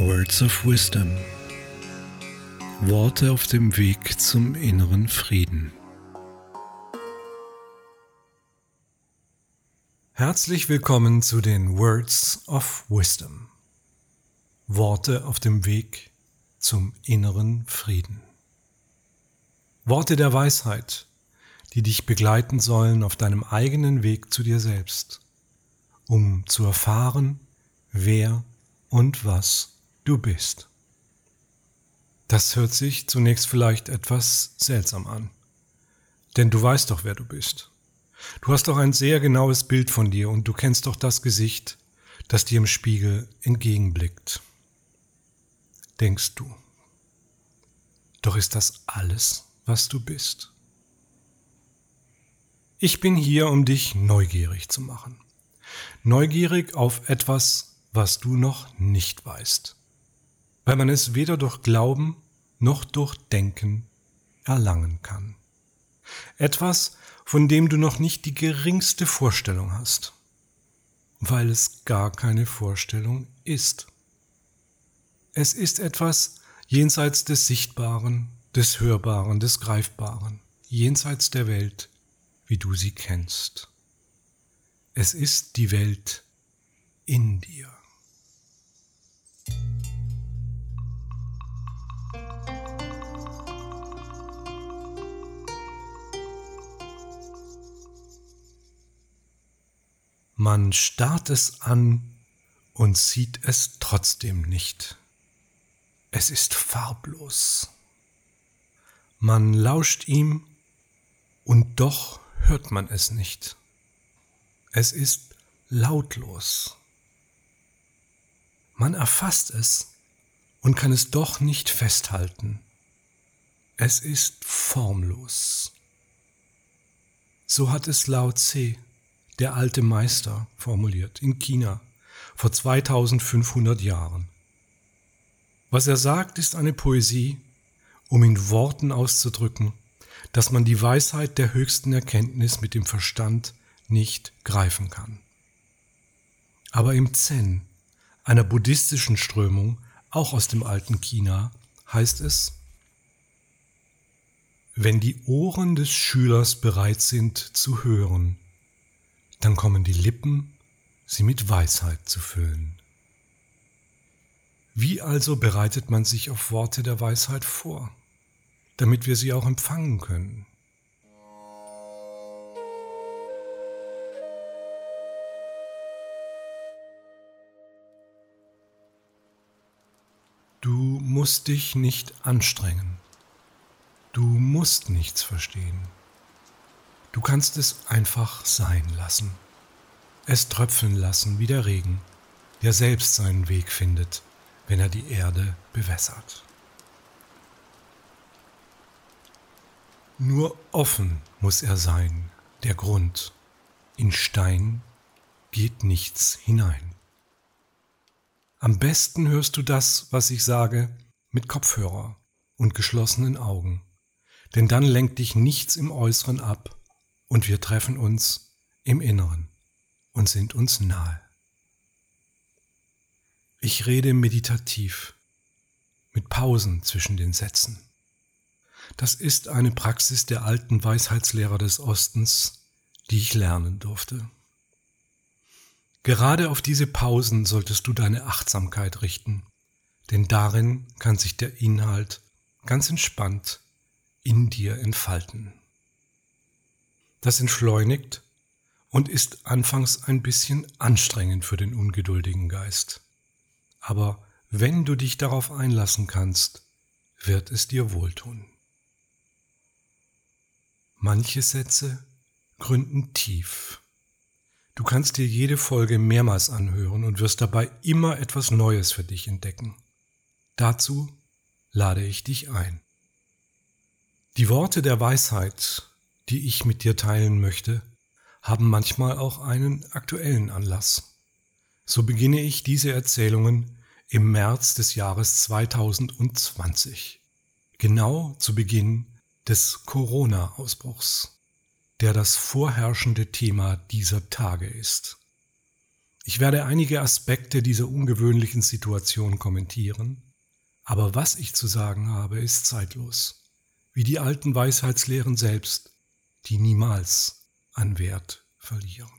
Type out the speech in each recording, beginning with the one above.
Words of Wisdom. Worte auf dem Weg zum inneren Frieden. Herzlich willkommen zu den Words of Wisdom. Worte auf dem Weg zum inneren Frieden. Worte der Weisheit, die dich begleiten sollen auf deinem eigenen Weg zu dir selbst, um zu erfahren, wer und was du bist. Das hört sich zunächst vielleicht etwas seltsam an, denn du weißt doch, wer du bist. Du hast doch ein sehr genaues Bild von dir und du kennst doch das Gesicht, das dir im Spiegel entgegenblickt. Denkst du. Doch ist das alles, was du bist? Ich bin hier, um dich neugierig zu machen. Neugierig auf etwas, was du noch nicht weißt, weil man es weder durch Glauben noch durch Denken erlangen kann. Etwas, von dem du noch nicht die geringste Vorstellung hast, weil es gar keine Vorstellung ist. Es ist etwas jenseits des Sichtbaren, des Hörbaren, des Greifbaren, jenseits der Welt, wie du sie kennst. Es ist die Welt in dir. Man starrt es an und sieht es trotzdem nicht. Es ist farblos. Man lauscht ihm und doch hört man es nicht. Es ist lautlos. Man erfasst es und kann es doch nicht festhalten. Es ist formlos. So hat es Lao Tse der alte Meister formuliert in China vor 2500 Jahren. Was er sagt, ist eine Poesie, um in Worten auszudrücken, dass man die Weisheit der höchsten Erkenntnis mit dem Verstand nicht greifen kann. Aber im Zen, einer buddhistischen Strömung, auch aus dem alten China, heißt es, wenn die Ohren des Schülers bereit sind zu hören, dann kommen die Lippen, sie mit Weisheit zu füllen. Wie also bereitet man sich auf Worte der Weisheit vor, damit wir sie auch empfangen können? Du musst dich nicht anstrengen. Du musst nichts verstehen. Du kannst es einfach sein lassen. Es tröpfeln lassen wie der Regen, der selbst seinen Weg findet, wenn er die Erde bewässert. Nur offen muss er sein, der Grund. In Stein geht nichts hinein. Am besten hörst du das, was ich sage, mit Kopfhörer und geschlossenen Augen, denn dann lenkt dich nichts im Äußeren ab und wir treffen uns im Inneren und sind uns nahe. Ich rede meditativ, mit Pausen zwischen den Sätzen. Das ist eine Praxis der alten Weisheitslehrer des Ostens, die ich lernen durfte. Gerade auf diese Pausen solltest du deine Achtsamkeit richten, denn darin kann sich der Inhalt ganz entspannt in dir entfalten. Das entschleunigt und ist anfangs ein bisschen anstrengend für den ungeduldigen Geist. Aber wenn du dich darauf einlassen kannst, wird es dir wohltun. Manche Sätze gründen tief. Du kannst dir jede Folge mehrmals anhören und wirst dabei immer etwas Neues für dich entdecken. Dazu lade ich dich ein. Die Worte der Weisheit die ich mit dir teilen möchte, haben manchmal auch einen aktuellen Anlass. So beginne ich diese Erzählungen im März des Jahres 2020, genau zu Beginn des Corona-Ausbruchs, der das vorherrschende Thema dieser Tage ist. Ich werde einige Aspekte dieser ungewöhnlichen Situation kommentieren, aber was ich zu sagen habe, ist zeitlos, wie die alten Weisheitslehren selbst, die niemals an Wert verlieren.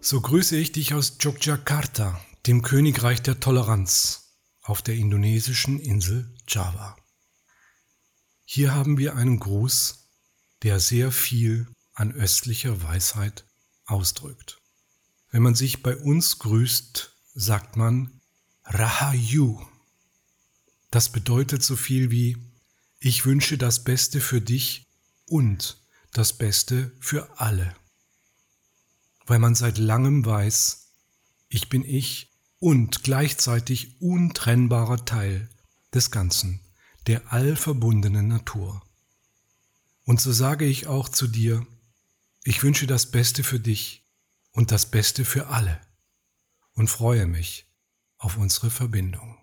So grüße ich dich aus Yogyakarta, dem Königreich der Toleranz, auf der indonesischen Insel Java. Hier haben wir einen Gruß, der sehr viel an östlicher Weisheit ausdrückt. Wenn man sich bei uns grüßt, sagt man Rahayu. Das bedeutet so viel wie ich wünsche das Beste für dich und das Beste für alle weil man seit langem weiß, ich bin ich und gleichzeitig untrennbarer Teil des Ganzen, der allverbundenen Natur. Und so sage ich auch zu dir, ich wünsche das Beste für dich und das Beste für alle und freue mich auf unsere Verbindung.